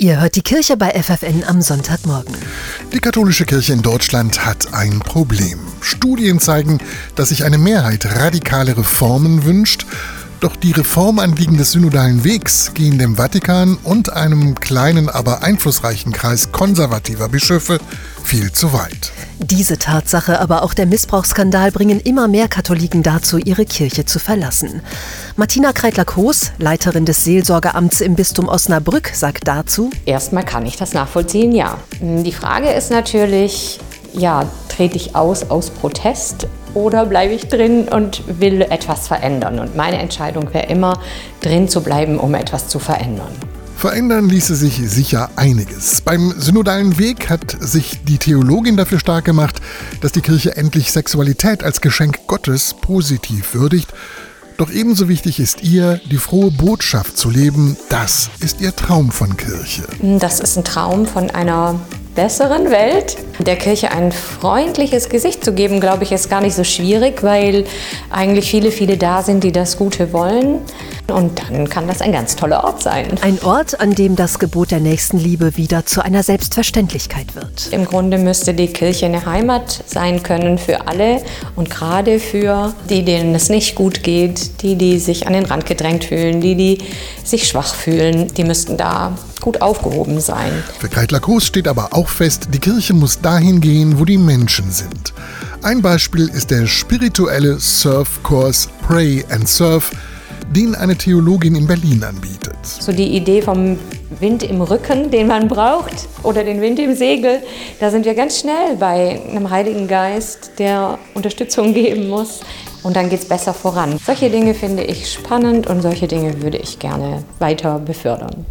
Ihr hört die Kirche bei FFN am Sonntagmorgen. Die katholische Kirche in Deutschland hat ein Problem. Studien zeigen, dass sich eine Mehrheit radikale Reformen wünscht doch die Reformanliegen des synodalen Wegs gehen dem Vatikan und einem kleinen, aber einflussreichen Kreis konservativer Bischöfe viel zu weit. Diese Tatsache, aber auch der Missbrauchsskandal bringen immer mehr Katholiken dazu, ihre Kirche zu verlassen. Martina Kreitler-Koos, Leiterin des Seelsorgeamts im Bistum Osnabrück, sagt dazu: Erstmal kann ich das nachvollziehen, ja. Die Frage ist natürlich, ja, trete ich aus aus Protest oder bleibe ich drin und will etwas verändern? Und meine Entscheidung wäre immer, drin zu bleiben, um etwas zu verändern. Verändern ließe sich sicher einiges. Beim synodalen Weg hat sich die Theologin dafür stark gemacht, dass die Kirche endlich Sexualität als Geschenk Gottes positiv würdigt. Doch ebenso wichtig ist ihr, die frohe Botschaft zu leben. Das ist ihr Traum von Kirche. Das ist ein Traum von einer besseren Welt. Der Kirche ein freundliches Gesicht zu geben, glaube ich, ist gar nicht so schwierig, weil eigentlich viele, viele da sind, die das Gute wollen. Und dann kann das ein ganz toller Ort sein. Ein Ort, an dem das Gebot der Nächstenliebe wieder zu einer Selbstverständlichkeit wird. Im Grunde müsste die Kirche eine Heimat sein können für alle und gerade für die, denen es nicht gut geht, die, die sich an den Rand gedrängt fühlen, die, die sich schwach fühlen, die müssten da gut aufgehoben sein. Für Kreitler Groß steht aber auch fest, die Kirche muss dahin gehen, wo die Menschen sind. Ein Beispiel ist der spirituelle Surfkurs Pray and Surf, den eine Theologin in Berlin anbietet. So die Idee vom Wind im Rücken, den man braucht, oder den Wind im Segel, da sind wir ganz schnell bei einem Heiligen Geist, der Unterstützung geben muss. Und dann geht es besser voran. Solche Dinge finde ich spannend und solche Dinge würde ich gerne weiter befördern.